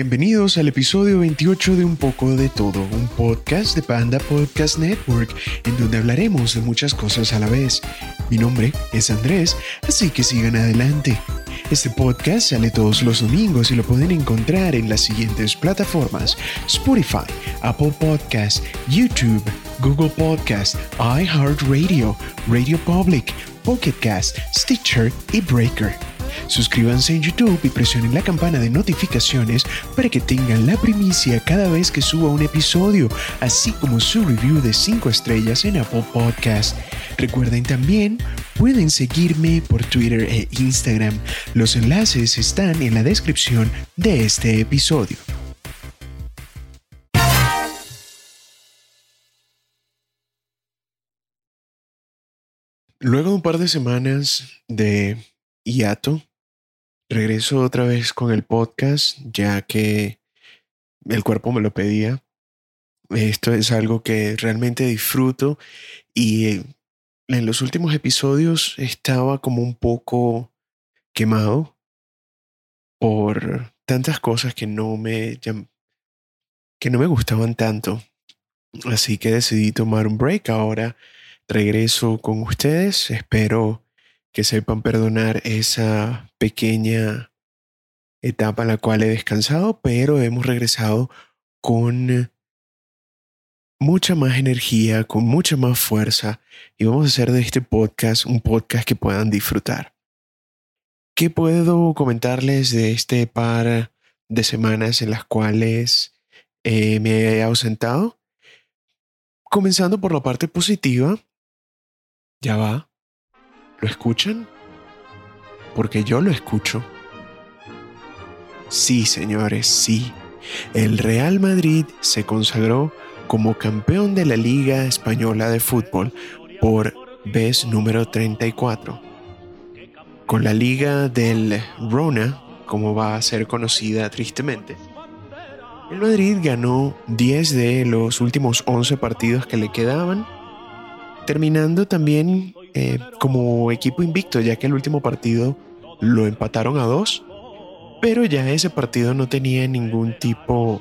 Bienvenidos al episodio 28 de Un poco de todo, un podcast de Panda Podcast Network, en donde hablaremos de muchas cosas a la vez. Mi nombre es Andrés, así que sigan adelante. Este podcast sale todos los domingos y lo pueden encontrar en las siguientes plataformas: Spotify, Apple Podcast, YouTube, Google Podcast, iHeartRadio, Radio Public, Pocket Cast, Stitcher y Breaker. Suscríbanse en YouTube y presionen la campana de notificaciones para que tengan la primicia cada vez que suba un episodio, así como su review de 5 estrellas en Apple Podcast. Recuerden también, pueden seguirme por Twitter e Instagram. Los enlaces están en la descripción de este episodio. Luego de un par de semanas de hiato, regreso otra vez con el podcast, ya que el cuerpo me lo pedía. Esto es algo que realmente disfruto y en los últimos episodios estaba como un poco quemado por tantas cosas que no me que no me gustaban tanto. Así que decidí tomar un break. Ahora regreso con ustedes. Espero que sepan perdonar esa pequeña etapa en la cual he descansado, pero hemos regresado con mucha más energía, con mucha más fuerza y vamos a hacer de este podcast un podcast que puedan disfrutar. ¿Qué puedo comentarles de este par de semanas en las cuales eh, me he ausentado? Comenzando por la parte positiva, ya va, ¿Lo escuchan? Porque yo lo escucho. Sí, señores, sí. El Real Madrid se consagró como campeón de la Liga Española de Fútbol por vez número 34. Con la Liga del Rona, como va a ser conocida tristemente. El Madrid ganó 10 de los últimos 11 partidos que le quedaban, terminando también eh, como equipo invicto, ya que el último partido lo empataron a dos, pero ya ese partido no tenía ningún tipo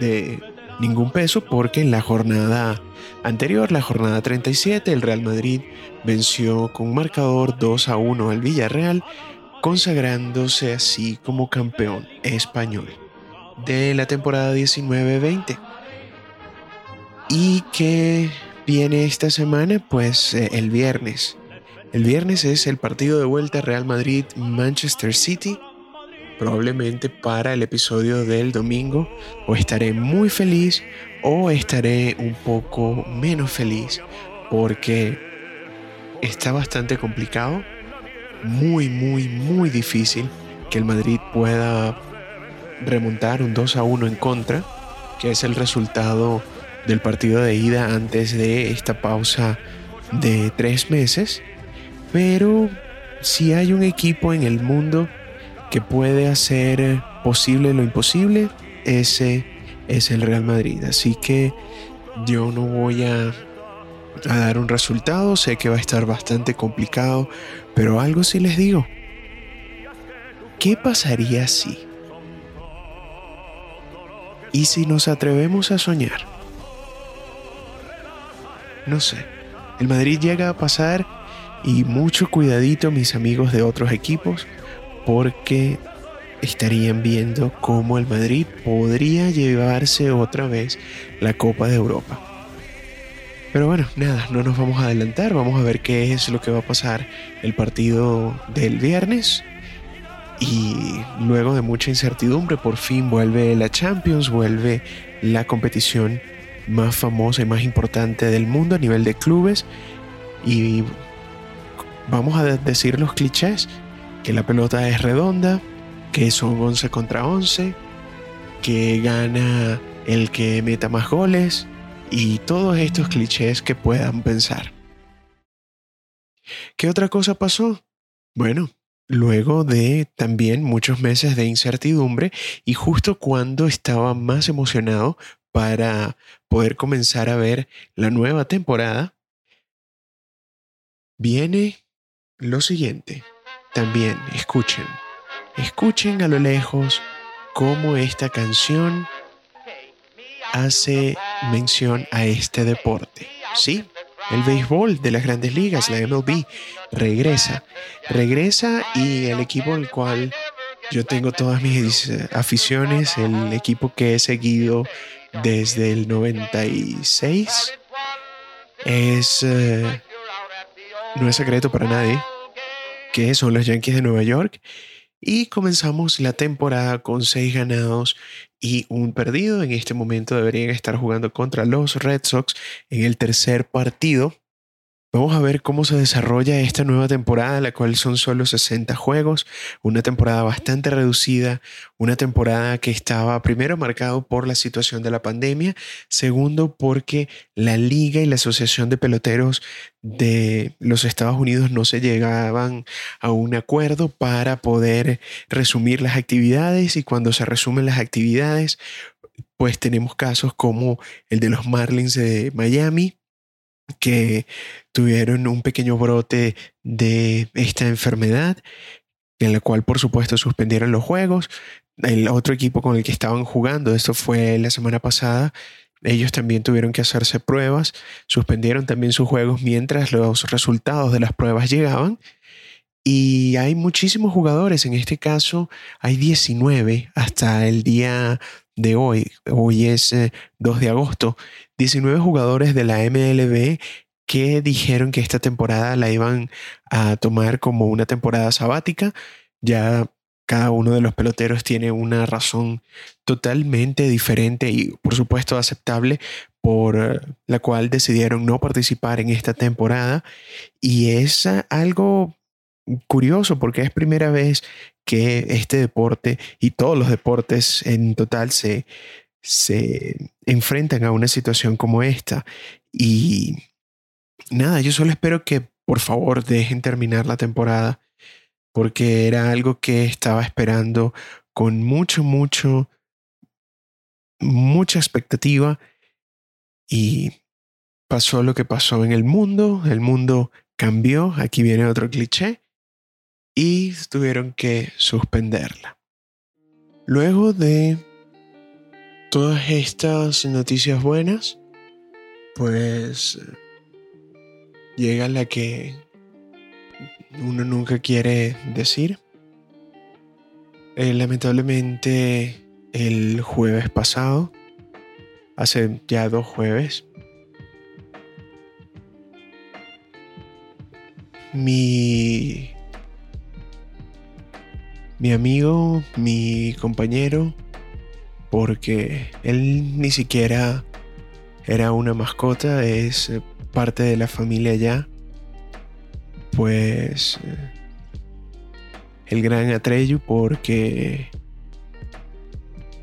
de ningún peso porque en la jornada anterior, la jornada 37, el Real Madrid venció con un marcador 2 a 1 al Villarreal, consagrándose así como campeón español de la temporada 19-20. Y que viene esta semana? Pues eh, el viernes. El viernes es el partido de vuelta Real Madrid-Manchester City. Probablemente para el episodio del domingo o estaré muy feliz o estaré un poco menos feliz porque está bastante complicado, muy, muy, muy difícil que el Madrid pueda remontar un 2 a 1 en contra, que es el resultado del partido de ida antes de esta pausa de tres meses. Pero si hay un equipo en el mundo que puede hacer posible lo imposible, ese es el Real Madrid. Así que yo no voy a, dar un resultado, sé que va a estar bastante complicado, pero algo sí les digo. ¿Qué pasaría si? ¿Y si nos atrevemos a soñar? No sé. El Madrid llega a pasar y mucho cuidadito mis amigos de otros equipos porque estarían viendo cómo el Madrid podría llevarse otra vez la Copa de Europa. Pero bueno, nada, no nos vamos a adelantar, vamos a ver qué es lo que va a pasar el partido del viernes. Y luego de mucha incertidumbre, por fin vuelve la Champions, vuelve la competición más famosa y más importante del mundo a nivel de clubes. Y vamos a decir los clichés, que la pelota es redonda, que son 11 contra 11, que gana el que meta más goles y todos estos clichés que puedan pensar. ¿Qué otra cosa pasó? Bueno, luego de también muchos meses de incertidumbre y justo cuando estaba más emocionado para poder comenzar a ver la nueva temporada, viene lo siguiente. También escuchen, escuchen a lo lejos cómo esta canción hace mención a este deporte. Sí, el béisbol de las grandes ligas, la MLB, regresa. Regresa y el equipo al cual yo tengo todas mis aficiones, el equipo que he seguido desde el 96, es... Eh, no es secreto para nadie que son los Yankees de Nueva York. Y comenzamos la temporada con seis ganados y un perdido. En este momento deberían estar jugando contra los Red Sox en el tercer partido. Vamos a ver cómo se desarrolla esta nueva temporada, la cual son solo 60 juegos, una temporada bastante reducida, una temporada que estaba primero marcado por la situación de la pandemia, segundo porque la liga y la asociación de peloteros de los Estados Unidos no se llegaban a un acuerdo para poder resumir las actividades y cuando se resumen las actividades, pues tenemos casos como el de los Marlins de Miami, que tuvieron un pequeño brote de esta enfermedad, en la cual por supuesto suspendieron los juegos. El otro equipo con el que estaban jugando, esto fue la semana pasada, ellos también tuvieron que hacerse pruebas, suspendieron también sus juegos mientras los resultados de las pruebas llegaban. Y hay muchísimos jugadores, en este caso hay 19 hasta el día de hoy, hoy es 2 eh, de agosto, 19 jugadores de la MLB que dijeron que esta temporada la iban a tomar como una temporada sabática. Ya cada uno de los peloteros tiene una razón totalmente diferente y por supuesto aceptable por la cual decidieron no participar en esta temporada. Y es algo curioso porque es primera vez que este deporte y todos los deportes en total se, se enfrentan a una situación como esta. Y nada, yo solo espero que por favor dejen terminar la temporada, porque era algo que estaba esperando con mucho, mucho, mucha expectativa y pasó lo que pasó en el mundo, el mundo cambió, aquí viene otro cliché, y tuvieron que suspenderla. Luego de todas estas noticias buenas, pues llega la que uno nunca quiere decir. Eh, lamentablemente el jueves pasado, hace ya dos jueves, mi, mi amigo, mi compañero, porque él ni siquiera era una mascota, es eh, parte de la familia ya, pues eh, el gran Atreyu porque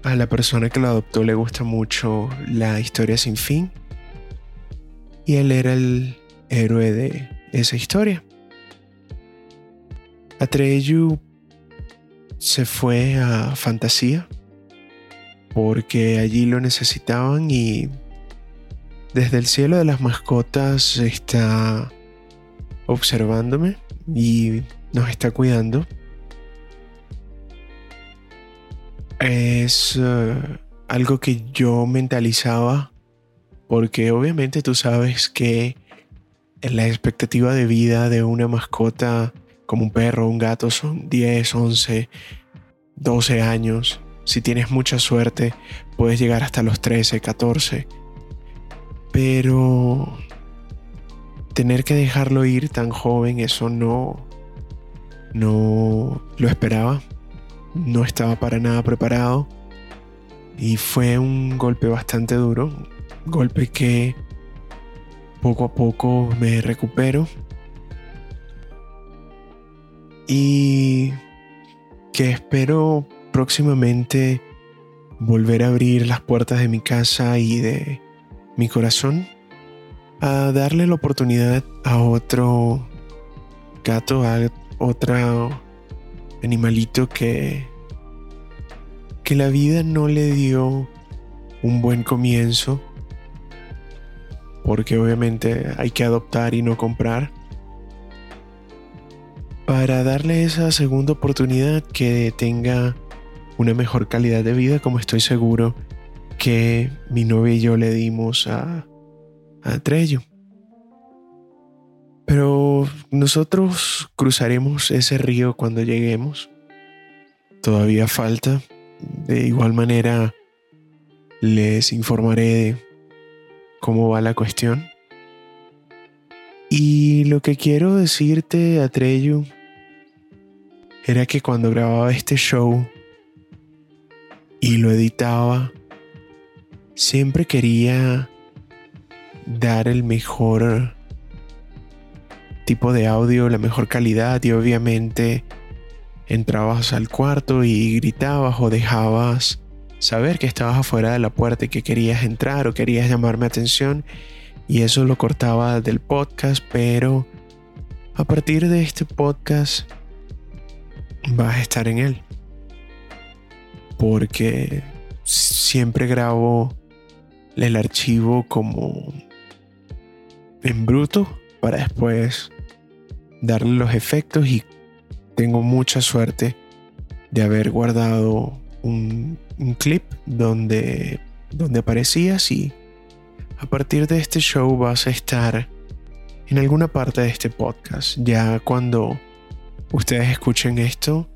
a la persona que lo adoptó le gusta mucho la historia sin fin y él era el héroe de esa historia. Atreyu se fue a Fantasía porque allí lo necesitaban y desde el cielo de las mascotas está observándome y nos está cuidando. Es eh, algo que yo mentalizaba porque obviamente tú sabes que la expectativa de vida de una mascota como un perro o un gato son 10, 11, 12 años. Si tienes mucha suerte, puedes llegar hasta los 13, 14. Pero tener que dejarlo ir tan joven, eso no, no lo esperaba. No estaba para nada preparado. Y fue un golpe bastante duro. golpe que poco a poco me recupero. Y que espero próximamente volver a abrir las puertas de mi casa y de mi corazón a darle la oportunidad a otro gato, a otro animalito que que la vida no le dio un buen comienzo porque obviamente hay que adoptar y no comprar para darle esa segunda oportunidad que tenga una mejor calidad de vida como estoy seguro que mi novia y yo le dimos a, a Trello. Pero nosotros cruzaremos ese río cuando lleguemos. Todavía falta. De igual manera, les informaré de cómo va la cuestión. Y lo que quiero decirte, Atreyu, era que cuando grababa este show y lo editaba, siempre quería dar el mejor tipo de audio, la mejor calidad y obviamente entrabas al cuarto y gritabas o dejabas saber que estabas afuera de la puerta y que querías entrar o querías llamarme atención y eso lo cortaba del podcast, pero a partir de este podcast vas a estar en él. Porque siempre grabo el archivo como en bruto para después darle los efectos y tengo mucha suerte de haber guardado un, clip donde, donde aparecías y a partir de este show vas a estar en alguna parte de este podcast. Ya cuando ustedes escuchen esto,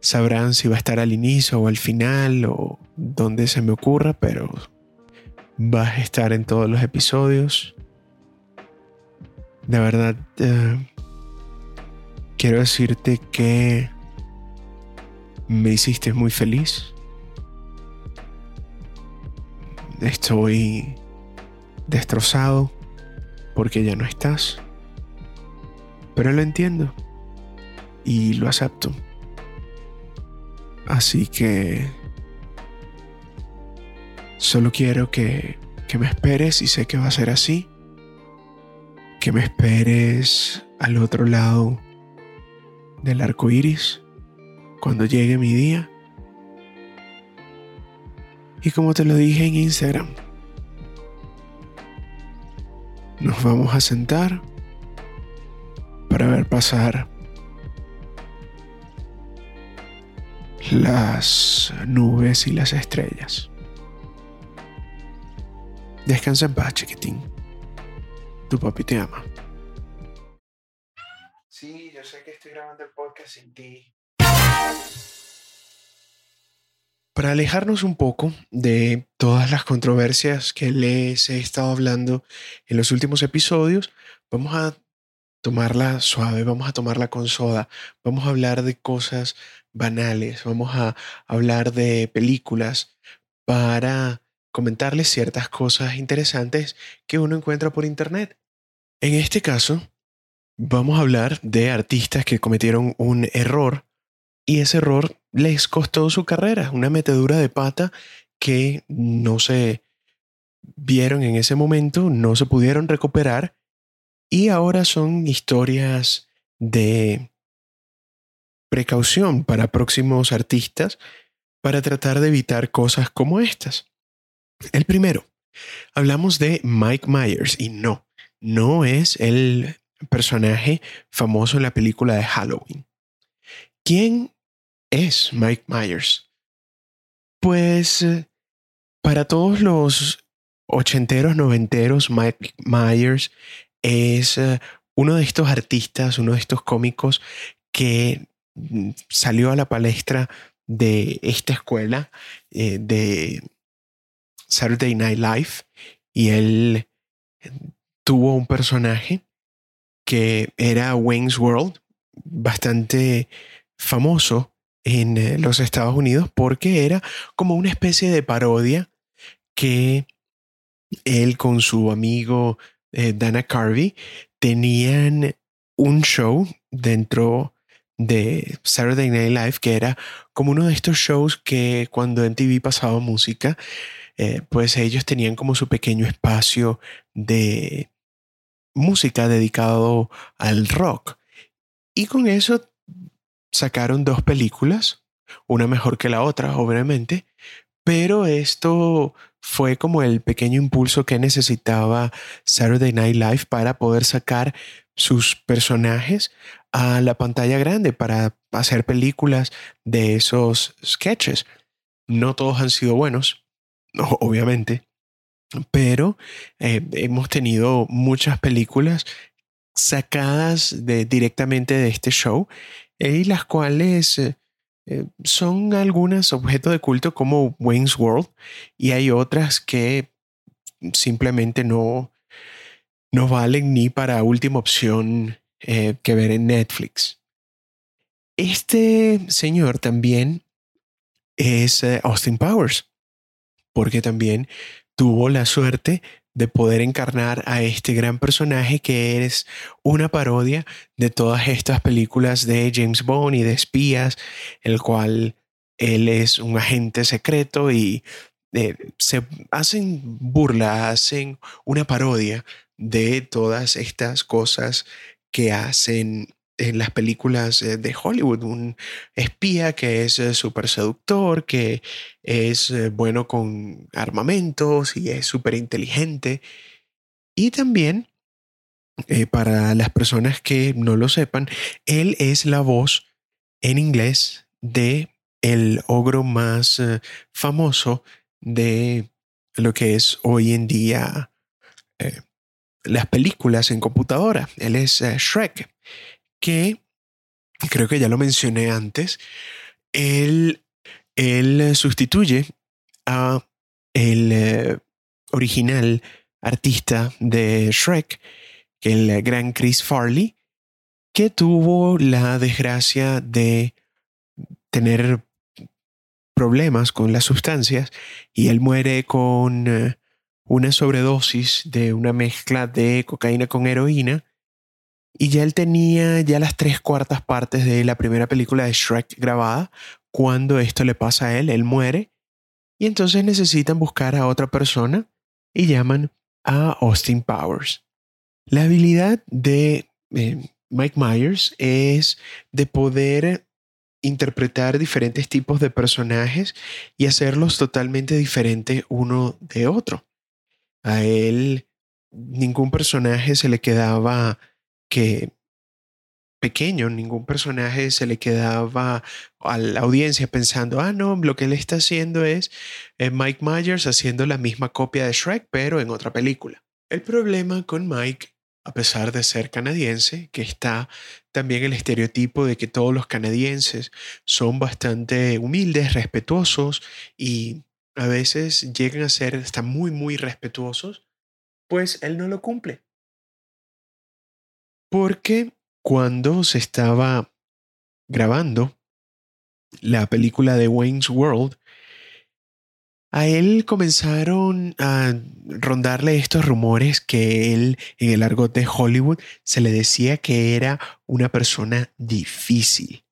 sabrán si va a estar al inicio o al final o donde se me ocurra, pero vas a estar en todos los episodios. De verdad, eh, quiero decirte que me hiciste muy feliz. Estoy destrozado porque ya no estás. Pero lo entiendo y lo acepto. Así que solo quiero que, que me esperes y sé que va a ser así. Que me esperes al otro lado del arco iris cuando llegue mi día y como te lo dije en Instagram, nos vamos a sentar para ver pasar las nubes y las estrellas. Descansa en paz, chiquitín. Tu papi te ama. Sí, yo sé que estoy grabando el podcast sin ti. Para alejarnos un poco de todas las controversias que les he estado hablando en los últimos episodios, vamos a tomarla suave, vamos a tomarla con soda, vamos a hablar de cosas banales, vamos a hablar de películas para comentarles ciertas cosas interesantes que uno encuentra por internet. En este caso, vamos a hablar de artistas que cometieron un error y ese error les costó su carrera, una metedura de pata que no se vieron en ese momento, no se pudieron recuperar y ahora son historias de precaución para próximos artistas para tratar de evitar cosas como estas. El primero, hablamos de Mike Myers y no, no es el personaje famoso en la película de Halloween. ¿Quién es Mike Myers? Pues eh, para todos los ochenteros, noventeros, Mike Myers es eh, uno de estos artistas, uno de estos cómicos que mm, salió a la palestra de esta escuela eh, de Saturday Night Live y él tuvo un personaje que era Wayne's World, bastante famoso en eh, los Estados Unidos porque era como una especie de parodia que él con su amigo eh, Dana Carvey tenían un show dentro de Saturday Night Live que era como uno de estos shows que cuando en TV pasaba música, eh, pues ellos tenían como su pequeño espacio de música dedicado al rock. Y con eso sacaron dos películas, una mejor que la otra, obviamente, pero esto fue como el pequeño impulso que necesitaba Saturday Night Live para poder sacar sus personajes a la pantalla grande para hacer películas de esos sketches. No todos han sido buenos, obviamente, pero eh, hemos tenido muchas películas sacadas de, directamente de este show eh, y las cuales eh, son algunas objeto de culto como Wayne's World y hay otras que simplemente no, no valen ni para última opción que ver en Netflix. Este señor también es Austin Powers, porque también tuvo la suerte de poder encarnar a este gran personaje que es una parodia de todas estas películas de James Bond y de espías, el cual él es un agente secreto y eh, se hacen burla, hacen una parodia de todas estas cosas que hacen en las películas eh, de Hollywood, un espía que es eh, súper seductor, que es eh, bueno con armamentos y es súper inteligente. Y también, para las personas que no lo sepan, él es la voz en inglés de el ogro más famoso de lo que es hoy en día las películas en computadora. Él es Shrek que, creo que ya lo mencioné antes, él, sustituye a el eh, original artista de Shrek, el gran Chris Farley, que tuvo la desgracia de tener problemas con las sustancias y él muere con eh, una sobredosis de una mezcla de cocaína con heroína y ya él tenía ya las tres cuartas partes de la primera película de Shrek grabada. Cuando esto le pasa a él, él muere. Y entonces necesitan buscar a otra persona y llaman a Austin Powers. La habilidad de eh, Mike Myers es de poder interpretar diferentes tipos de personajes y hacerlos totalmente diferentes uno de otro. A él ningún personaje se le quedaba que pequeño, ningún personaje se le quedaba a la audiencia pensando, ah, no, lo que él está haciendo es eh, Mike Myers haciendo la misma copia de Shrek, pero en otra película. El problema con Mike, a pesar de ser canadiense, que está también el estereotipo de que todos los canadienses son bastante humildes, respetuosos y a veces llegan a ser hasta muy, muy respetuosos, pues él no lo cumple. Porque cuando se estaba grabando la película de Wayne's World, a él comenzaron a rondarle estos rumores que él, en el argot de Hollywood, se le decía que era una persona difícil.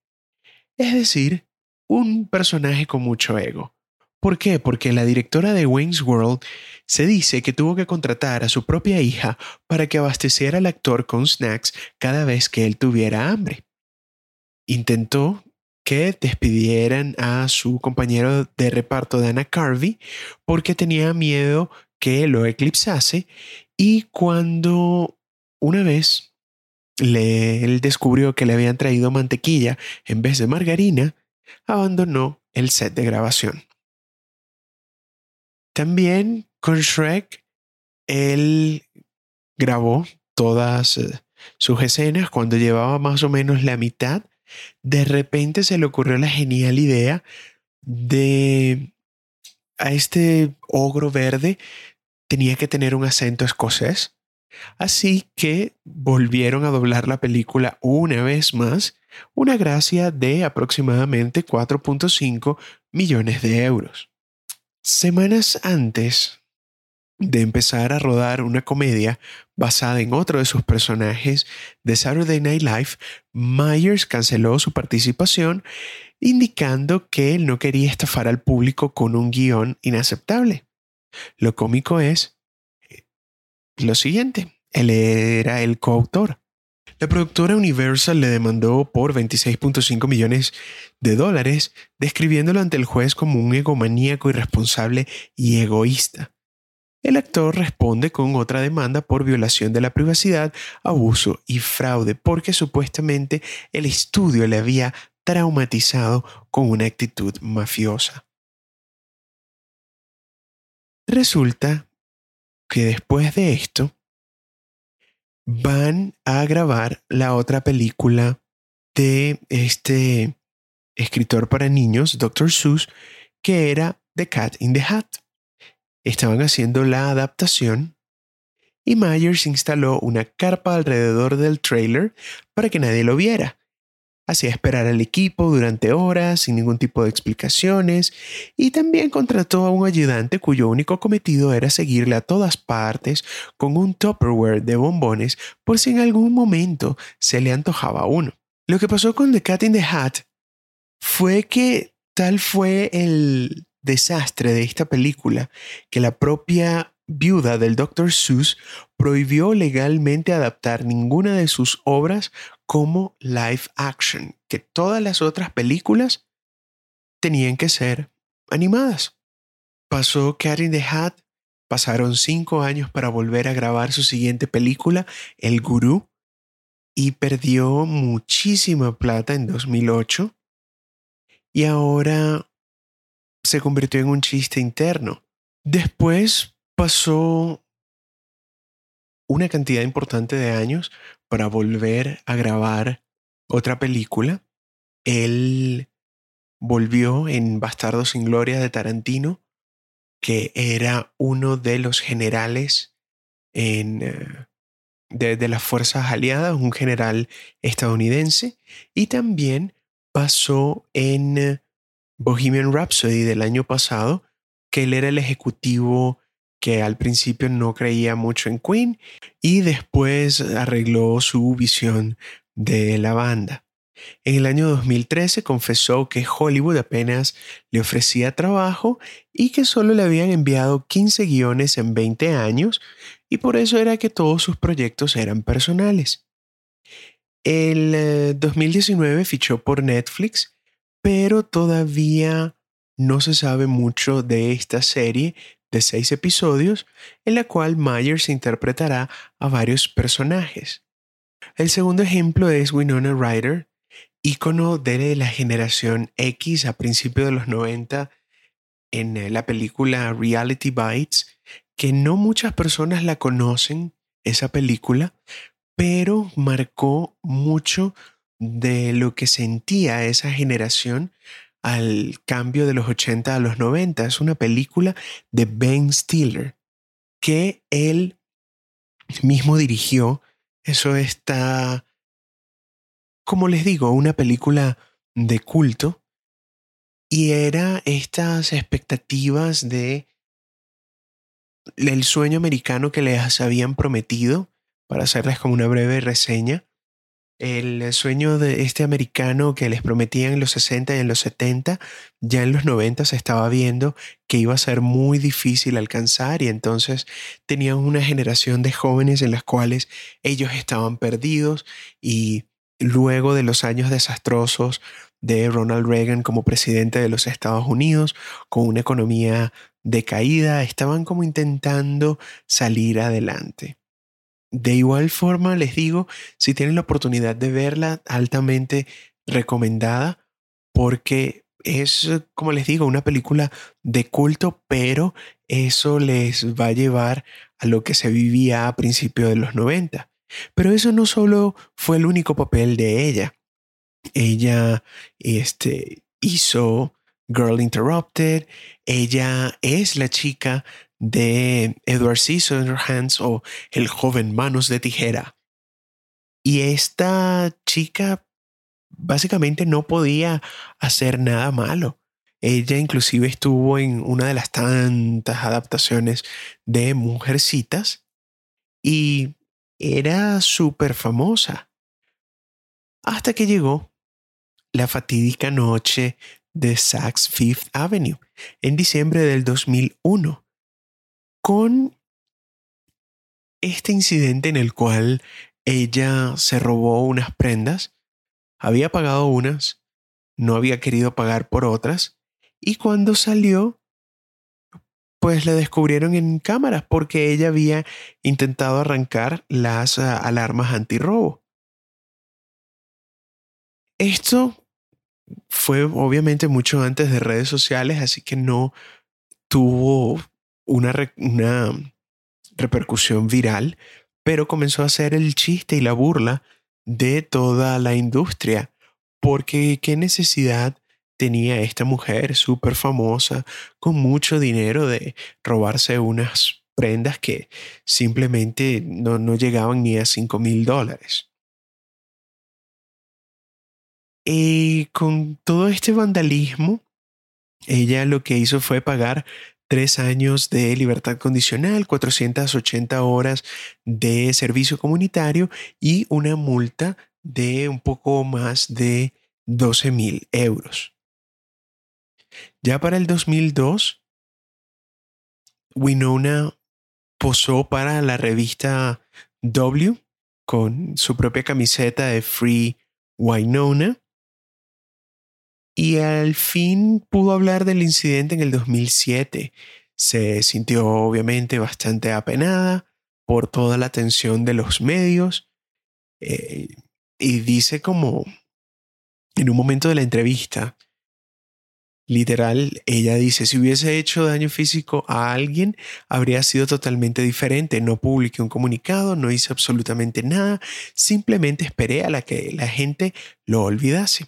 Es decir, un personaje con mucho ego. ¿Por qué? Porque la directora de Wayne's World se dice que tuvo que contratar a su propia hija para que abasteciera al actor con snacks cada vez que él tuviera hambre. Intentó que despidieran a su compañero de reparto Dana Carvey porque tenía miedo que lo eclipsase y cuando una vez él descubrió que le habían traído mantequilla en vez de margarina, abandonó el set de grabación. También con Shrek, él grabó todas eh, sus escenas cuando llevaba más o menos la mitad. De repente se le ocurrió la genial idea de a este ogro verde tenía que tener un acento escocés. Así que volvieron a doblar la película una vez más, una gracia de aproximadamente 4.5 millones de euros. Semanas antes de empezar a rodar una comedia basada en otro de sus personajes de Saturday Night Live, Myers canceló su participación indicando que él no quería estafar al público con un guion inaceptable. Lo cómico es eh, lo siguiente, él era el coautor. La productora Universal le demandó por 26.5 millones de dólares, describiéndolo ante el juez como un egomaníaco irresponsable y egoísta. el actor responde con otra demanda por violación de la privacidad, abuso y fraude, porque supuestamente el estudio le había traumatizado con una actitud mafiosa. Resulta que después de esto van a grabar la otra película de este escritor para niños, Dr. Seuss, que era The Cat in the Hat. Estaban haciendo la adaptación y Myers instaló una carpa alrededor del trailer para que nadie lo viera. Hacía esperar al equipo durante horas sin ningún tipo de explicaciones y también contrató a un ayudante cuyo único cometido era seguirle a todas partes con un Tupperware de bombones por si en algún momento se le antojaba uno. Lo que pasó con The Cat in the Hat fue que tal fue el desastre de esta película que la propia viuda del Dr. Seuss prohibió legalmente adaptar ninguna de sus obras como live action, que todas las otras películas tenían que ser animadas. Pasó Cat in the Hat, pasaron cinco años para volver a grabar su siguiente película, El Gurú, y perdió muchísima plata en 2008 y ahora se convirtió en un chiste interno. Después pasó una cantidad importante de años para volver a grabar otra película. Él volvió en Bastardo sin Gloria de Tarantino, que era uno de los generales en, eh, de, las fuerzas aliadas, un general estadounidense, y también pasó en eh, Bohemian Rhapsody del año pasado, que él era el ejecutivo que al principio no creía mucho en Queen y después arregló su visión de la banda. En el año 2013 confesó que Hollywood apenas le ofrecía trabajo y que solo le habían enviado 15 guiones en 20 años y por eso era que todos sus proyectos eran personales. El 2019 eh, fichó por Netflix, pero todavía no se sabe mucho de esta serie de seis episodios en la cual Myers interpretará a varios personajes. El segundo ejemplo es Winona Ryder, ícono de la generación X a principios de los 90 en eh, la película Reality Bites, que no muchas personas la conocen, esa película, pero marcó mucho de lo que sentía esa generación al cambio de los 80 a los 90. Es una película de Ben Stiller que él mismo dirigió. Eso está, como les digo, una película de culto. Y era estas expectativas de el sueño americano que les habían prometido, para hacerles como una breve reseña, el sueño de este americano que les prometían en los 60 y en los 70, ya en los 90 se estaba viendo que iba a ser muy difícil alcanzar y entonces tenían una generación de jóvenes en las cuales ellos estaban perdidos y luego de los años desastrosos de Ronald Reagan como presidente de los Estados Unidos, con una economía decaída, estaban como intentando salir adelante. De igual forma, les digo, si tienen la oportunidad de verla, altamente recomendada, porque es, como les digo, una película de culto, pero eso les va a llevar a lo que se vivía a principios de los 90. Pero eso no solo fue el único papel de ella. Ella este, hizo Girl Interrupted, ella es la chica de Edward Scissorhands o El joven manos de tijera. Y esta chica básicamente no podía hacer nada malo. Ella inclusive estuvo en una de las tantas adaptaciones de Mujercitas y era súper famosa. Hasta que llegó la fatídica noche de Saks Fifth Avenue en diciembre del 2001 con este incidente en el cual ella se robó unas prendas, había pagado unas, no había querido pagar por otras, y cuando salió, pues la descubrieron en cámaras porque ella había intentado arrancar las uh, alarmas antirrobo. Esto fue obviamente mucho antes de redes sociales, así que no tuvo una, una repercusión viral, pero comenzó a ser el chiste y la burla de toda la industria, porque qué necesidad tenía esta mujer súper famosa, con mucho dinero, de robarse unas prendas que simplemente no, no llegaban ni a 5 mil dólares. Y con todo este vandalismo, ella lo que hizo fue pagar tres años de libertad condicional, 480 horas de servicio comunitario y una multa de un poco más de 12 mil euros. Ya para el 2002, Winona posó para la revista W con su propia camiseta de Free Winona y al fin pudo hablar del incidente en el 2007. Se sintió obviamente bastante apenada por toda la atención de los medios eh, y dice como en un momento de la entrevista, literal, ella dice, si hubiese hecho daño físico a alguien, habría sido totalmente diferente. No publiqué un comunicado, no hice absolutamente nada, simplemente esperé a la que la gente lo olvidase.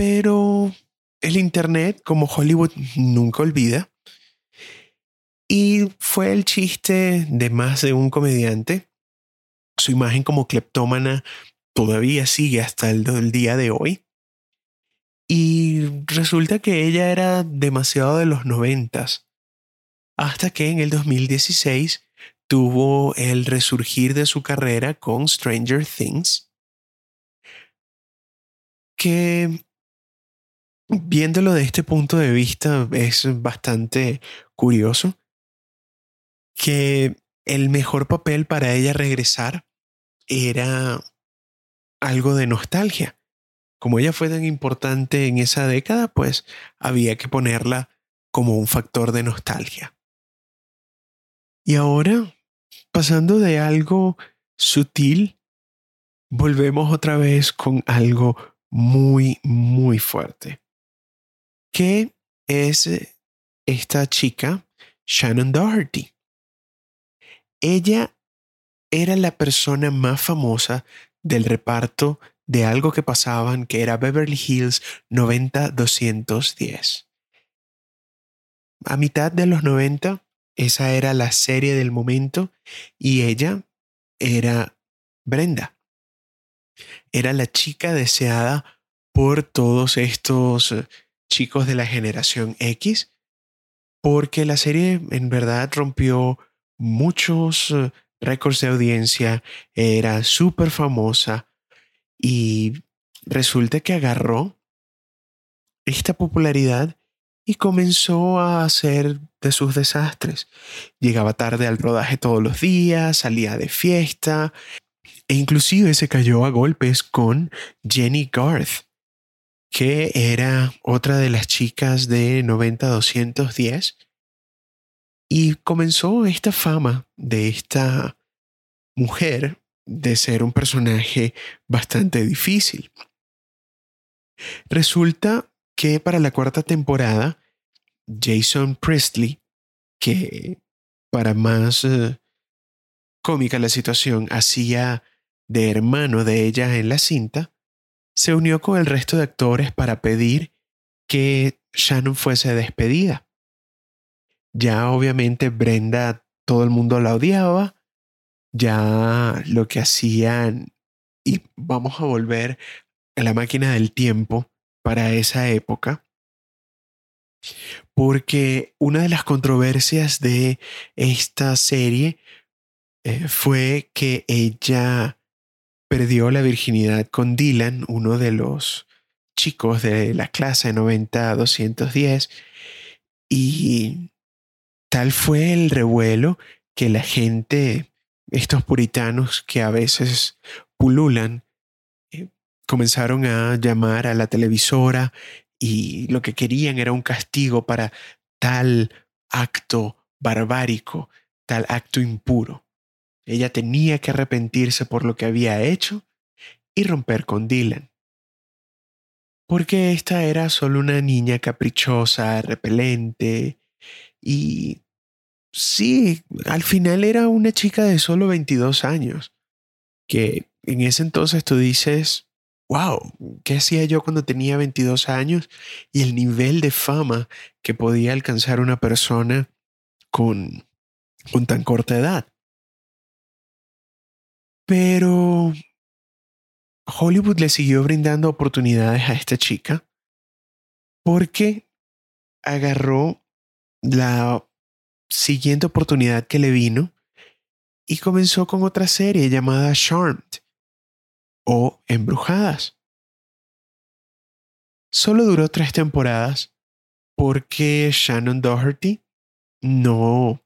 Pero el Internet, como Hollywood, nunca olvida. Y fue el chiste de más de un comediante. Su imagen como cleptómana todavía sigue hasta el, día de hoy. Y resulta que ella era demasiado de los noventas. Hasta que en el 2016 tuvo el resurgir de su carrera con Stranger Things. Que viéndolo de este punto de vista es bastante curioso que el mejor papel para ella regresar era algo de nostalgia. Como ella fue tan importante en esa década, pues había que ponerla como un factor de nostalgia. Y ahora, pasando de algo sutil, volvemos otra vez con algo muy, muy fuerte que es eh, esta chica, Shannon Doherty. Ella era la persona más famosa del reparto de algo que pasaban que era Beverly Hills 90-210. A mitad de los 90, esa era la serie del momento y ella era Brenda. Era la chica deseada por todos estos eh, chicos de la generación X, porque la serie en verdad rompió muchos eh, récords de audiencia, era súper famosa y resulta que agarró esta popularidad y comenzó a hacer de sus desastres. Llegaba tarde al rodaje todos los días, salía de fiesta e inclusive se cayó a golpes con Jenny Garth, que era otra de las chicas de 90-210, y comenzó esta fama de esta mujer de ser un personaje bastante difícil. Resulta que para la cuarta temporada, Jason Priestley, que para más eh, cómica la situación, hacía de hermano de ella en la cinta, se unió con el resto de actores para pedir que Shannon fuese despedida. Ya obviamente Brenda, todo el mundo la odiaba, ya lo que hacían, y vamos a volver a la máquina del tiempo para esa época, porque una de las controversias de esta serie eh, fue que ella perdió la virginidad con Dylan, uno de los chicos de la clase 90-210, y tal fue el revuelo que la gente, estos puritanos que a veces pululan, eh, comenzaron a llamar a la televisora y lo que querían era un castigo para tal acto barbárico, tal acto impuro. Ella tenía que arrepentirse por lo que había hecho y romper con Dylan. Porque esta era solo una niña caprichosa, repelente y... Sí, al final era una chica de solo 22 años, que en ese entonces tú dices, wow, ¿qué hacía yo cuando tenía 22 años? Y el nivel de fama que podía alcanzar una persona con, con tan corta edad. Pero Hollywood le siguió brindando oportunidades a esta chica porque agarró la siguiente oportunidad que le vino y comenzó con otra serie llamada Charmed o Embrujadas. Solo duró tres temporadas porque Shannon Doherty no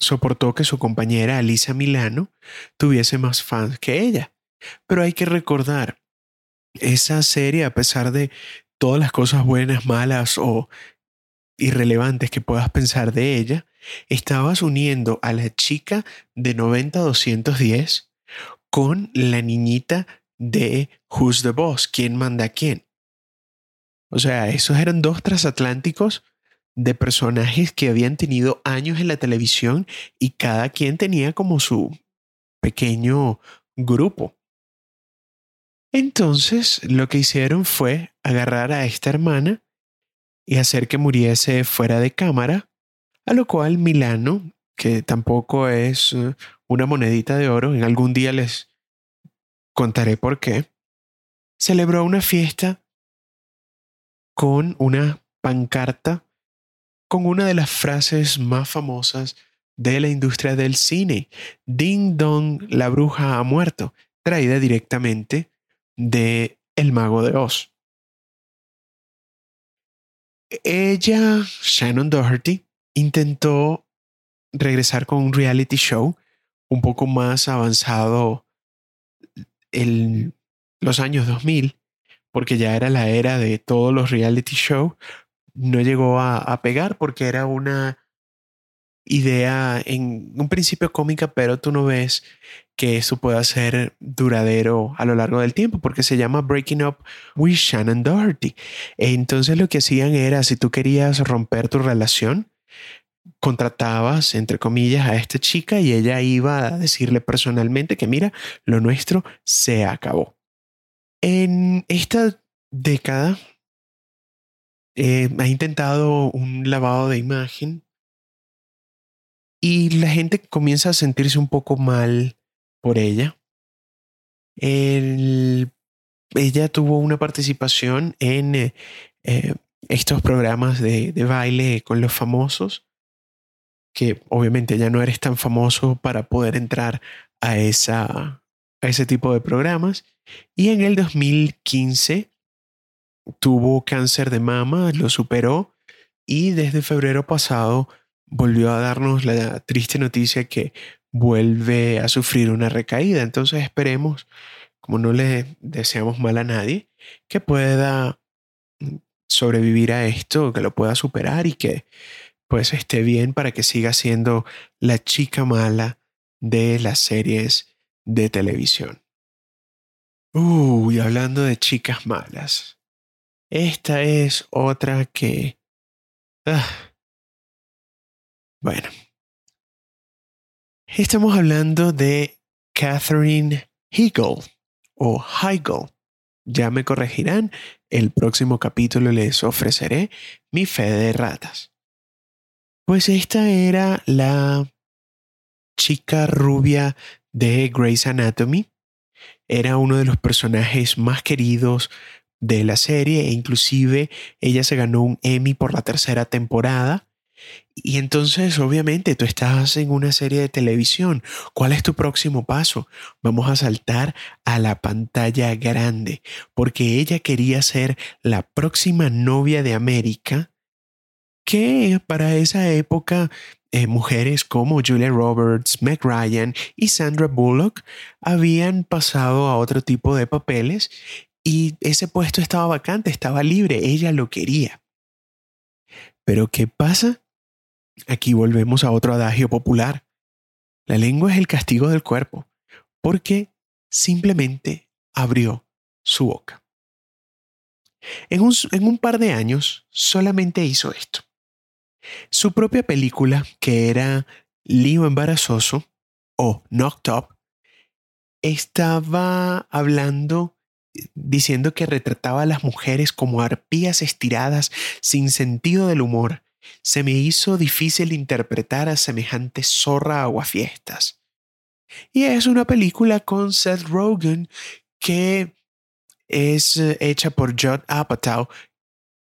soportó que su compañera Alisa Milano tuviese más fans que ella. Pero hay que recordar, esa serie, a pesar de todas las cosas buenas, malas o irrelevantes que puedas pensar de ella, estabas uniendo a la chica de 90-210 con la niñita de Who's the Boss, quién manda a quién. O sea, esos eran dos transatlánticos de personajes que habían tenido años en la televisión y cada quien tenía como su pequeño grupo. Entonces lo que hicieron fue agarrar a esta hermana y hacer que muriese fuera de cámara, a lo cual Milano, que tampoco es eh, una monedita de oro, en algún día les contaré por qué, celebró una fiesta con una pancarta con una de las frases más famosas de la industria del cine, Ding Dong, la bruja ha muerto, traída directamente de El mago de Oz. Ella, Shannon Doherty, intentó regresar con un reality show un poco más avanzado en los años 2000, porque ya era la era de todos los reality shows, no llegó a, pegar porque era una idea en un principio cómica, pero tú no ves que eso pueda ser duradero a lo largo del tiempo, porque se llama Breaking Up with Shannon Doherty. Entonces lo que hacían era, si tú querías romper tu relación, contratabas, entre comillas, a esta chica y ella iba a decirle personalmente que mira, lo nuestro se acabó. En esta década eh, ha intentado un lavado de imagen y la gente comienza a sentirse un poco mal por ella. ella tuvo una participación en eh, eh, estos programas de, de, baile con los famosos, que obviamente ya no eres tan famoso para poder entrar a, esa, a ese tipo de programas. Y en el 2015 tuvo cáncer de mama, lo superó y desde febrero pasado volvió a darnos la triste noticia que vuelve a sufrir una recaída. Entonces esperemos, como no le deseamos mal a nadie, que pueda sobrevivir a esto, que lo pueda superar y que pues esté bien para que siga siendo la chica mala de las series de televisión. Uy, hablando de chicas malas. Esta es otra que... Ah. Bueno. Estamos hablando de Catherine Hegel o Heigl. Ya me corregirán, el próximo capítulo les ofreceré mi fe de ratas. Pues esta era la chica rubia de Grey's Anatomy. Era uno de los personajes más queridos de la serie e inclusive ella se ganó un Emmy por la tercera temporada. Y entonces, obviamente, tú estás en una serie de televisión. ¿Cuál es tu próximo paso? Vamos a saltar a la pantalla grande, porque ella quería ser la próxima novia de América, que para esa época eh, mujeres como Julia Roberts, Meg Ryan y Sandra Bullock habían pasado a otro tipo de papeles y ese puesto estaba vacante, estaba libre, ella lo quería. Pero ¿qué pasa? Aquí volvemos a otro adagio popular. La lengua es el castigo del cuerpo, porque simplemente abrió su boca. En un, en un, par de años solamente hizo esto. Su propia película, que era Lío Embarazoso o Knocked Up, estaba hablando diciendo que retrataba a las mujeres como arpías estiradas sin sentido del humor. Se me hizo difícil interpretar a semejante zorra aguafiestas. Y es una película con Seth Rogen que es eh, hecha por Judd Apatow.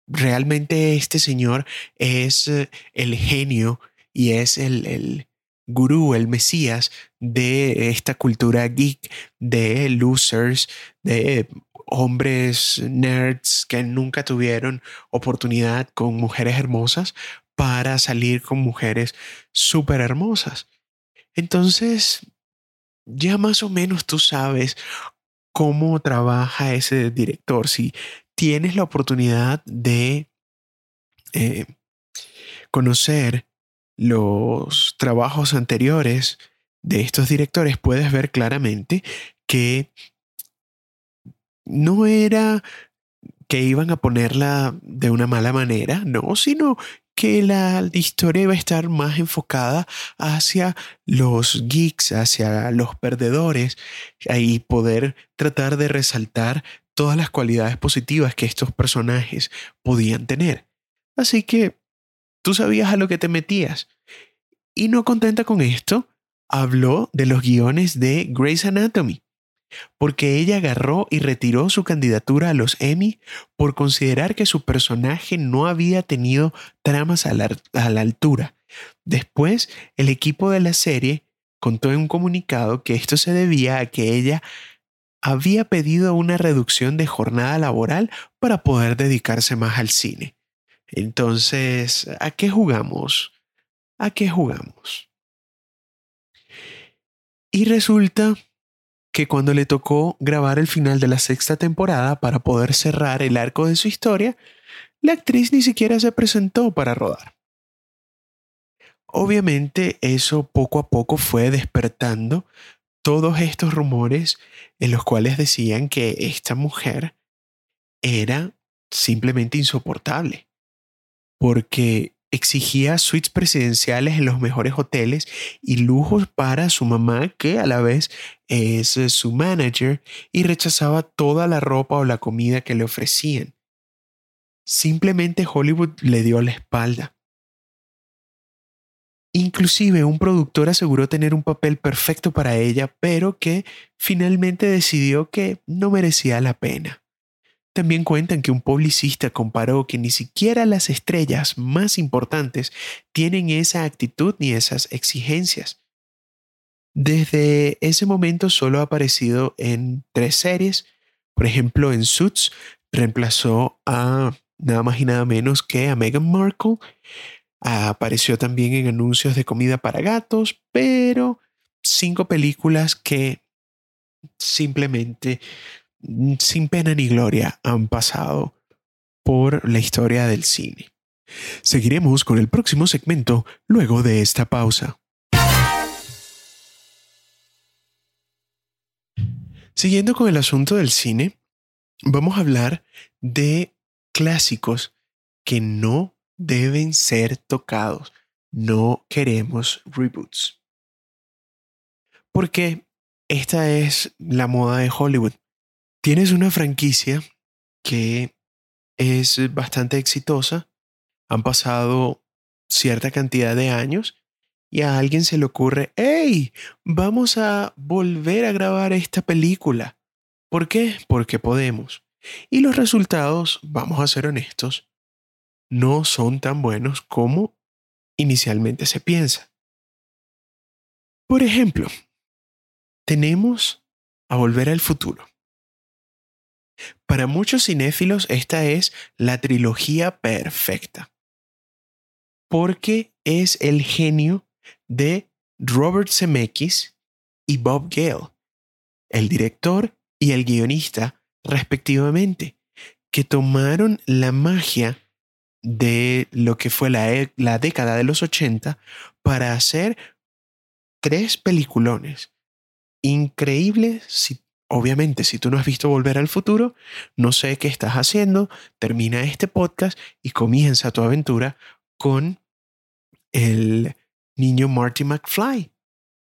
Realmente este señor es eh, el genio y es el, el gurú, el mesías de esta cultura geek, de losers, de hombres nerds que nunca tuvieron oportunidad con mujeres hermosas para salir con mujeres súper hermosas. Entonces, ya más o menos tú sabes cómo trabaja ese director. Si tienes la oportunidad de eh, conocer los trabajos anteriores de estos directores, puedes ver claramente que no era que iban a ponerla de una mala manera, no, sino que la historia iba a estar más enfocada hacia los geeks, hacia los perdedores, y poder tratar de resaltar todas las cualidades positivas que estos personajes podían tener. Así que tú sabías a lo que te metías. Y no contenta con esto, habló de los guiones de Grey's Anatomy porque ella agarró y retiró su candidatura a los Emmy por considerar que su personaje no había tenido tramas a la, altura. Después, el equipo de la serie contó en un comunicado que esto se debía a que ella había pedido una reducción de jornada laboral para poder dedicarse más al cine. Entonces, ¿a qué jugamos? ¿A qué jugamos? Y resulta que cuando le tocó grabar el final de la sexta temporada para poder cerrar el arco de su historia, la actriz ni siquiera se presentó para rodar. Obviamente eso poco a poco fue despertando todos estos rumores en los cuales decían que esta mujer era simplemente insoportable, porque exigía suites presidenciales en los mejores hoteles y lujos para su mamá, que a la vez es eh, su manager, y rechazaba toda la ropa o la comida que le ofrecían. Simplemente Hollywood le dio la espalda. Inclusive un productor aseguró tener un papel perfecto para ella, pero que finalmente decidió que no merecía la pena. También cuentan que un publicista comparó que ni siquiera las estrellas más importantes tienen esa actitud ni esas exigencias. Desde ese momento solo ha aparecido en tres series. Por ejemplo, en Suits reemplazó a nada más y nada menos que a Meghan Markle. Apareció también en anuncios de comida para gatos, pero cinco películas que simplemente sin pena ni gloria han pasado por la historia del cine. Seguiremos con el próximo segmento luego de esta pausa. Siguiendo con el asunto del cine, vamos a hablar de clásicos que no deben ser tocados. No queremos reboots. Porque esta es la moda de Hollywood. Tienes una franquicia que es bastante exitosa, han pasado cierta cantidad de años y a alguien se le ocurre, hey, vamos a volver a grabar esta película. ¿Por qué? Porque podemos. Y los resultados, vamos a ser honestos, no son tan buenos como inicialmente se piensa. Por ejemplo, tenemos a Volver al Futuro. Para muchos cinéfilos esta es la trilogía perfecta, porque es el genio de Robert Zemeckis y Bob Gale, el director y el guionista respectivamente, que tomaron la magia de lo que fue la, e, la década de los 80 para hacer tres peliculones increíbles. Si, obviamente, si tú no has visto Volver al Futuro, no sé qué estás haciendo. Termina este podcast y comienza tu aventura con el niño Marty McFly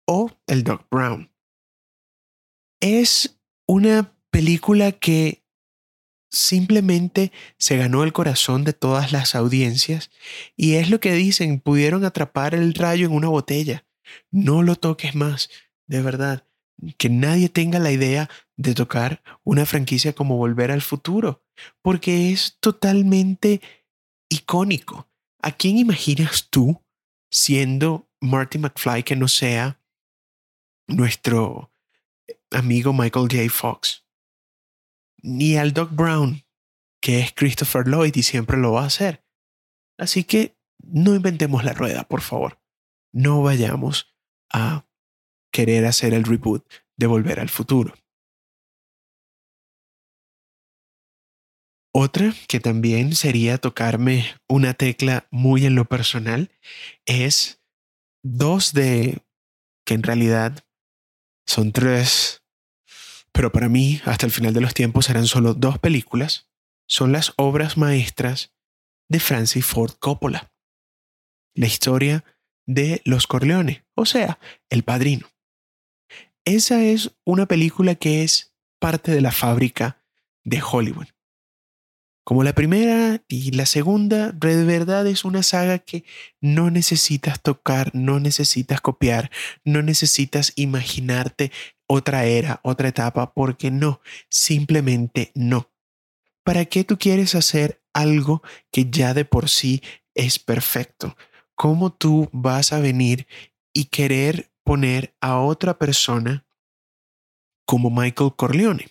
o el Doc Brown. Es una película que simplemente se ganó el corazón de todas las audiencias y es lo que dicen, pudieron atrapar el rayo en una botella. No lo toques más, de verdad. Que nadie tenga la idea de tocar una franquicia como Volver al Futuro, porque es totalmente icónico. ¿A quién imaginas tú siendo Marty McFly que no sea nuestro amigo Michael J. Fox? Ni al Doc Brown, que es Christopher Lloyd y siempre lo va a hacer. Así que no inventemos la rueda, por favor. No vayamos a querer hacer el reboot de Volver al Futuro. Otra que también sería tocarme una tecla muy en lo personal es dos de que en realidad son tres, pero para mí hasta el final de los tiempos serán solo dos películas, son las obras maestras de Francis Ford Coppola. La historia de Los Corleones, o sea, El Padrino. Esa es una película que es parte de la fábrica de Hollywood. Como la primera y la segunda, de verdad es una saga que no necesitas tocar, no necesitas copiar, no necesitas imaginarte otra era, otra etapa, porque no, simplemente no. ¿Para qué tú quieres hacer algo que ya de por sí es perfecto? ¿Cómo tú vas a venir y querer poner a otra persona como Michael Corleone?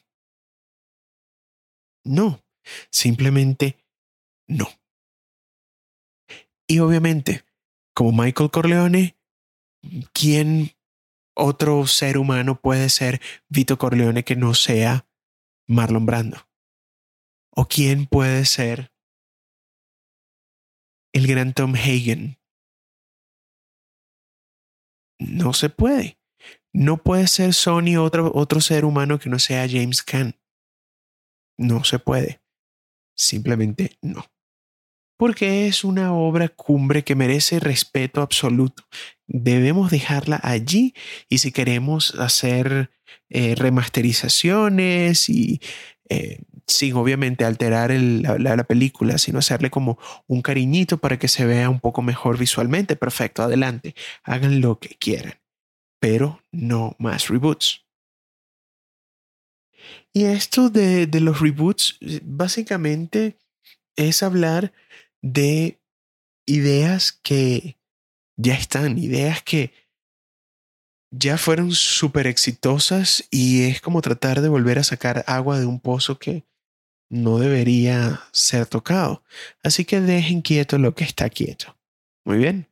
No, Simplemente no. Y obviamente, como Michael Corleone, ¿quién otro ser humano puede ser Vito Corleone que no sea Marlon Brando? ¿O quién puede ser el gran Tom Hagen? No se puede. No puede ser Sony otro, otro ser humano que no sea James Caan. No se puede. Simplemente no. Porque es una obra cumbre que merece respeto absoluto. Debemos dejarla allí y si queremos hacer eh, remasterizaciones y eh, sin obviamente alterar la, la, película, sino hacerle como un cariñito para que se vea un poco mejor visualmente. Perfecto, adelante. Hagan lo que quieran. Pero no más reboots. Y esto de, de los reboots eh, básicamente es hablar de ideas que ya están, ideas que ya fueron súper exitosas y es como tratar de volver a sacar agua de un pozo que no debería ser tocado. Así que dejen quieto lo que está quieto. Muy bien.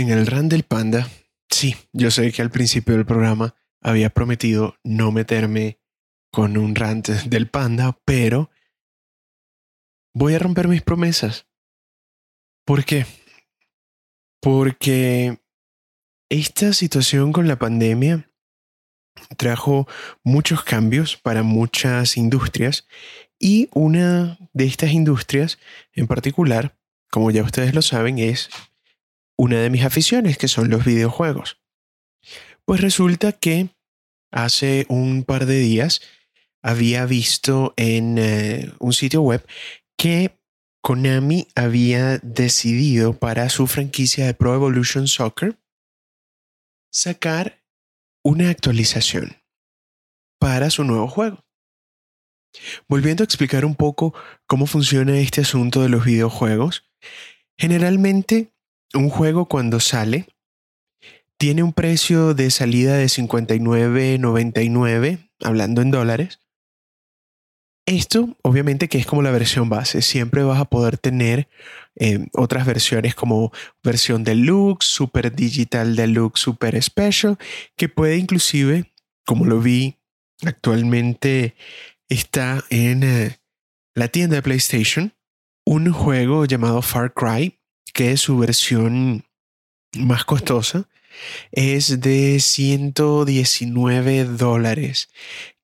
En el rant del Panda, sí, yo sé que al principio del programa había prometido no meterme con un rant del Panda, pero voy a romper mis promesas. ¿Por qué? Porque esta situación con la pandemia trajo muchos cambios para muchas industrias y una de estas industrias en particular, como ya ustedes lo saben, es una de mis aficiones, que son los videojuegos. Pues resulta que hace un par de días había visto en eh, un sitio web que Konami había decidido para su franquicia de Pro Evolution Soccer sacar una actualización para su nuevo juego. Volviendo a explicar un poco cómo funciona este asunto de los videojuegos, Generalmente, un juego cuando sale tiene un precio de salida de 59.99, hablando en dólares. Esto, obviamente, que es como la versión base. Siempre vas a poder tener eh, otras versiones como versión deluxe, super digital deluxe, super special, que puede inclusive, como lo vi actualmente, está en eh, la tienda de PlayStation, un juego llamado Far Cry, que su versión más costosa, es de 119 dólares,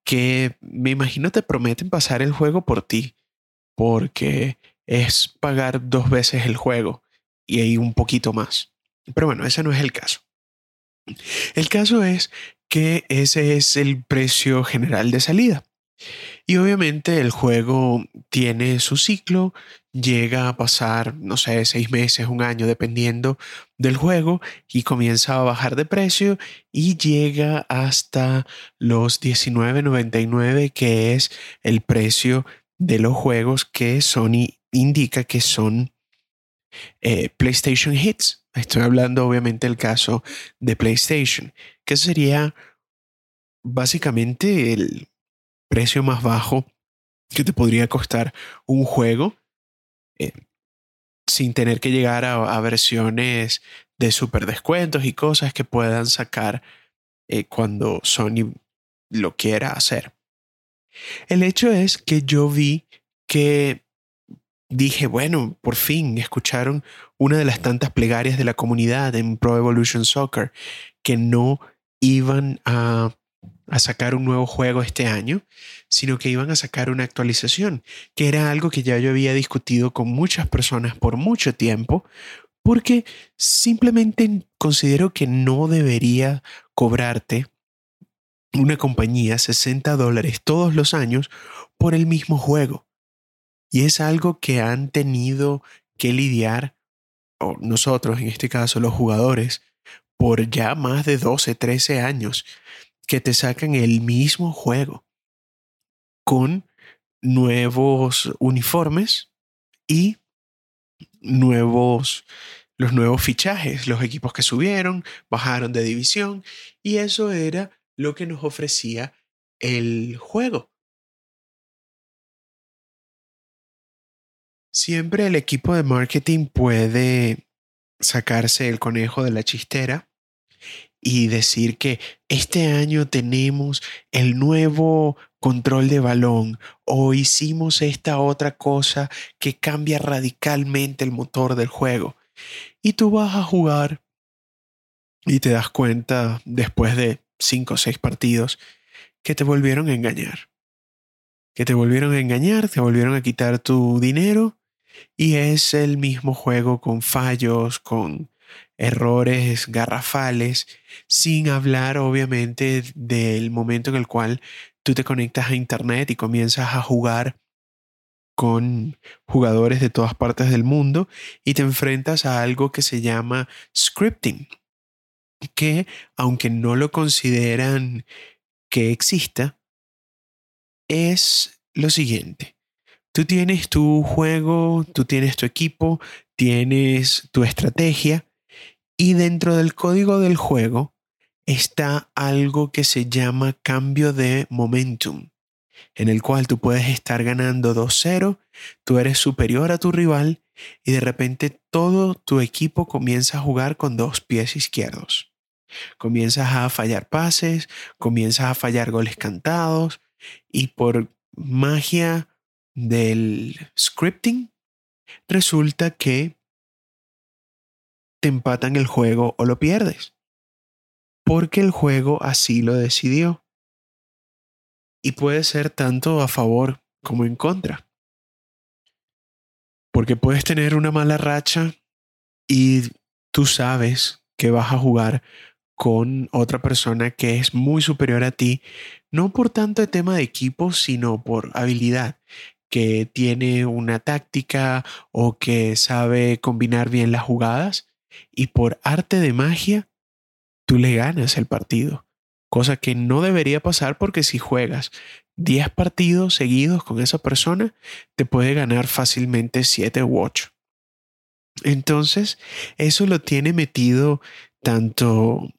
que me imagino te prometen pasar el juego por ti, porque es pagar dos veces el juego y ahí un poquito más. Pero bueno, ese no es el caso. El caso es que ese es el precio general de salida. Y obviamente el juego tiene su ciclo, llega a pasar, no sé, seis meses, un año, dependiendo del juego, y comienza a bajar de precio y llega hasta los 19.99, que es el precio de los juegos que Sony indica que son eh, PlayStation Hits. Estoy hablando obviamente del caso de PlayStation, que sería básicamente el precio más bajo que te podría costar un juego eh, sin tener que llegar a, versiones de super descuentos y cosas que puedan sacar eh, cuando Sony lo quiera hacer. El hecho es que yo vi que dije, bueno, por fin escucharon una de las tantas plegarias de la comunidad en Pro Evolution Soccer que no iban a a sacar un nuevo juego este año, sino que iban a sacar una actualización, que era algo que ya yo había discutido con muchas personas por mucho tiempo, porque simplemente considero que no debería cobrarte una compañía 60 dólares todos los años por el mismo juego. Y es algo que han tenido que lidiar, o nosotros en este caso los jugadores, por ya más de 12, 13 años que te sacan el mismo juego con nuevos uniformes y nuevos los nuevos fichajes, los equipos que subieron, bajaron de división y eso era lo que nos ofrecía el juego. Siempre el equipo de marketing puede sacarse el conejo de la chistera y decir que este año tenemos el nuevo control de balón o hicimos esta otra cosa que cambia radicalmente el motor del juego. Y tú vas a jugar y te das cuenta después de cinco o seis partidos que te volvieron a engañar. Que te volvieron a engañar, te volvieron a quitar tu dinero y es el mismo juego con fallos, con errores garrafales, sin hablar obviamente del momento en el cual tú te conectas a Internet y comienzas a jugar con jugadores de todas partes del mundo y te enfrentas a algo que se llama scripting, que aunque no lo consideran que exista, es lo siguiente. Tú tienes tu juego, tú tienes tu equipo, tienes tu estrategia y dentro del código del juego está algo que se llama cambio de momentum, en el cual tú puedes estar ganando 2-0, tú eres superior a tu rival y de repente todo tu equipo comienza a jugar con dos pies izquierdos. Comienzas a fallar pases, comienzas a fallar goles cantados y por magia del scripting resulta que te empatan el juego o lo pierdes. Porque el juego así lo decidió. Y puede ser tanto a favor como en contra. Porque puedes tener una mala racha y tú sabes que vas a jugar con otra persona que es muy superior a ti, no por tanto de tema de equipo, sino por habilidad, que tiene una táctica o que sabe combinar bien las jugadas y por arte de magia, tú le ganas el partido. Cosa que no debería pasar porque si juegas 10 partidos seguidos con esa persona, te puede ganar fácilmente 7 u 8. Entonces, eso lo tiene metido tanto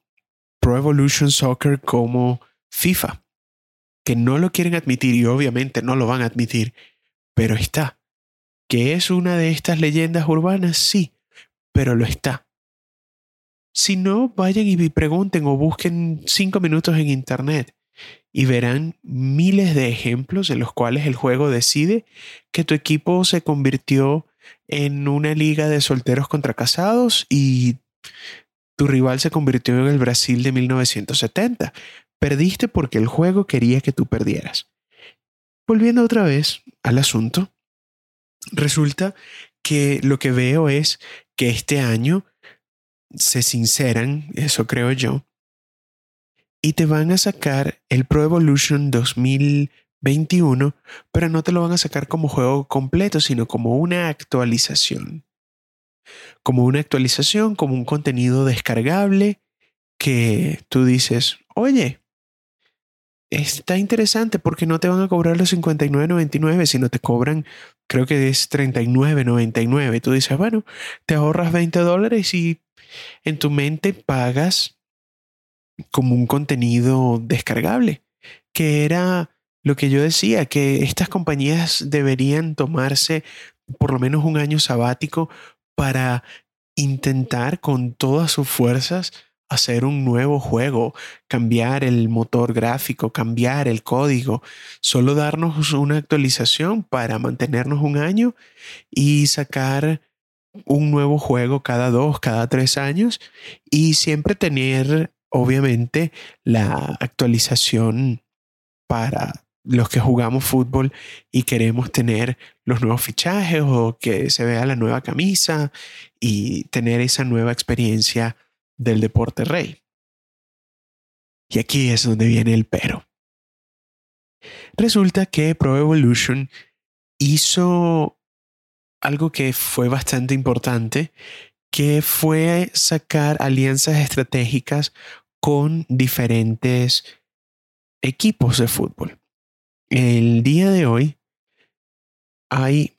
Pro Evolution Soccer como FIFA, que no lo quieren admitir y obviamente no lo van a admitir, pero está. ¿Que es una de estas leyendas urbanas? Sí, pero lo está. Si no, vayan y pregunten o busquen cinco minutos en internet y verán miles de ejemplos en los cuales el juego decide que tu equipo se convirtió en una liga de solteros contra casados y tu rival se convirtió en el Brasil de 1970. Perdiste porque el juego quería que tú perdieras. Volviendo otra vez al asunto, resulta que lo que veo es que este año se sinceran, eso creo yo, y te van a sacar el Pro Evolution 2021, pero no te lo van a sacar como juego completo, sino como una actualización. Como una actualización, como un contenido descargable que tú dices, oye, está interesante porque no te van a cobrar los 59.99, sino te cobran, creo que es 39.99. Tú dices, bueno, te ahorras 20 dólares y en tu mente pagas como un contenido descargable, que era lo que yo decía, que estas compañías deberían tomarse por lo menos un año sabático para intentar con todas sus fuerzas hacer un nuevo juego, cambiar el motor gráfico, cambiar el código, solo darnos una actualización para mantenernos un año y sacar un nuevo juego cada dos, cada tres años y siempre tener obviamente la actualización para los que jugamos fútbol y queremos tener los nuevos fichajes o que se vea la nueva camisa y tener esa nueva experiencia del deporte rey. Y aquí es donde viene el pero. Resulta que Pro Evolution hizo algo que fue bastante importante que fue sacar alianzas estratégicas con diferentes equipos de fútbol. El día de hoy hay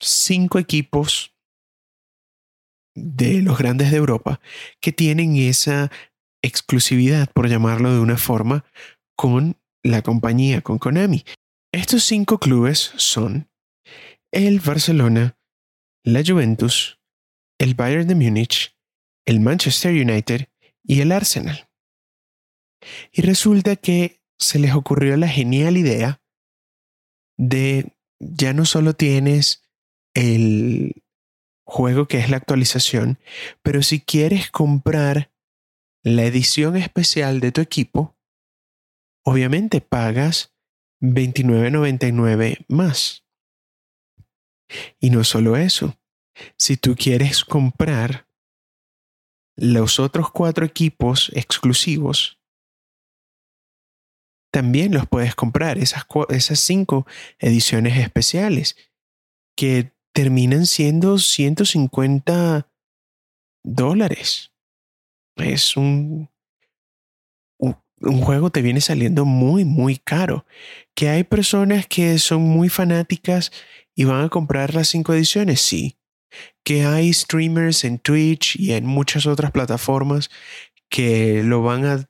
cinco equipos de los grandes de Europa que tienen esa exclusividad, por llamarlo de una forma, con la compañía, con Konami. Estos cinco clubes son el Barcelona, la Juventus, el Bayern de Múnich, el Manchester United y el Arsenal. Y resulta que se les ocurrió la genial idea de ya no solo tienes el juego que es la actualización, pero si quieres comprar la edición especial de tu equipo, obviamente pagas 29.99 más. Y no solo eso, si tú quieres comprar los otros cuatro equipos exclusivos, también los puedes comprar, esas, esas cinco ediciones especiales, que terminan siendo 150 dólares. Es un, un, un, juego te viene saliendo muy, muy caro. Que hay personas que son muy fanáticas y van a comprar las cinco ediciones, sí. Que hay streamers en Twitch y en muchas otras plataformas que lo van a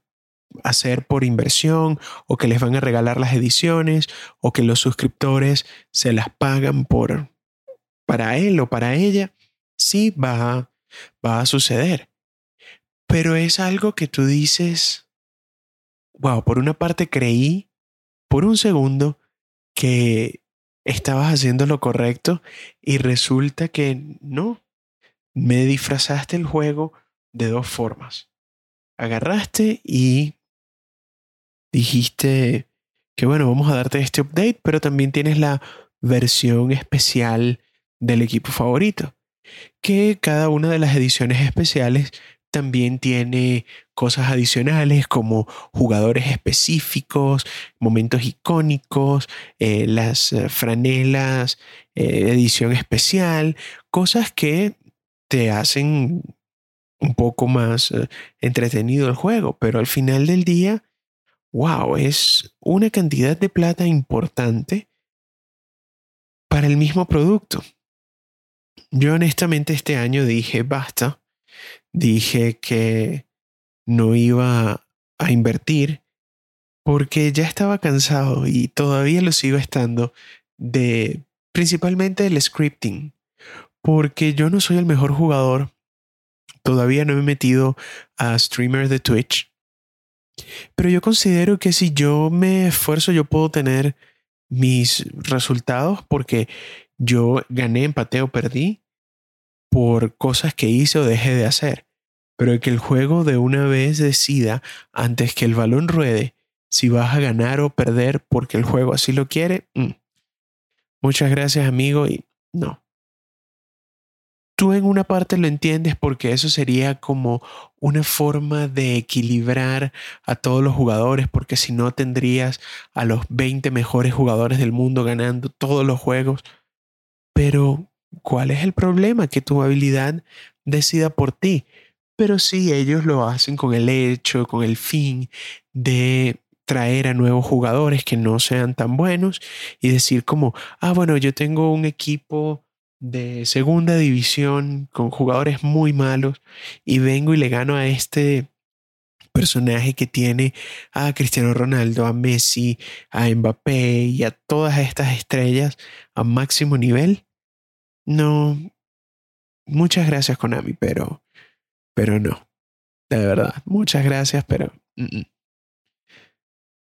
hacer por inversión o que les van a regalar las ediciones o que los suscriptores se las pagan por para él o para ella, sí va, va a suceder. Pero es algo que tú dices, wow, por una parte creí por un segundo que estabas haciendo lo correcto y resulta que no. Me disfrazaste el juego de dos formas. Agarraste y dijiste que bueno, vamos a darte este update, pero también tienes la versión especial del equipo favorito. Que cada una de las ediciones especiales también tiene cosas adicionales como jugadores específicos, momentos icónicos, eh, las eh, franelas, eh, edición especial, cosas que te hacen un poco más entretenido el juego, pero al final del día, wow, es una cantidad de plata importante para el mismo producto. yo honestamente este año dije basta, dije que no iba a invertir porque ya estaba cansado y todavía lo sigo estando de principalmente el scripting, porque yo no soy el mejor jugador, todavía no me he metido a streamer de Twitch, pero yo considero que si yo me esfuerzo yo puedo tener mis resultados porque yo gané, empaté o perdí por cosas que hice o dejé de hacer. Pero que el juego de una vez decida antes que el balón ruede si vas a ganar o perder porque el juego así lo quiere. Mm. Muchas gracias amigo y no. Tú en una parte lo entiendes porque eso sería como una forma de equilibrar a todos los jugadores porque si no tendrías a los 20 mejores jugadores del mundo ganando todos los juegos. Pero, ¿cuál es el problema? Que tu habilidad decida por ti. Pero sí, ellos lo hacen con el hecho, con el fin de traer a nuevos jugadores que no sean tan buenos y decir como, ah, bueno, yo tengo un equipo de segunda división con jugadores muy malos y vengo y le gano a este personaje que tiene a Cristiano Ronaldo, a Messi, a Mbappé y a todas estas estrellas a máximo nivel. No, muchas gracias Konami, pero, pero no, de verdad, muchas gracias, pero...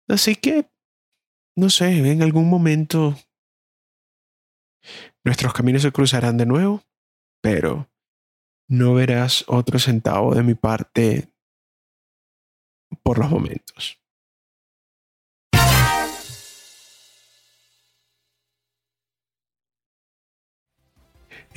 Así que, no sé, en algún momento nuestros caminos se cruzarán de nuevo, pero no verás otro centavo de mi parte por los momentos.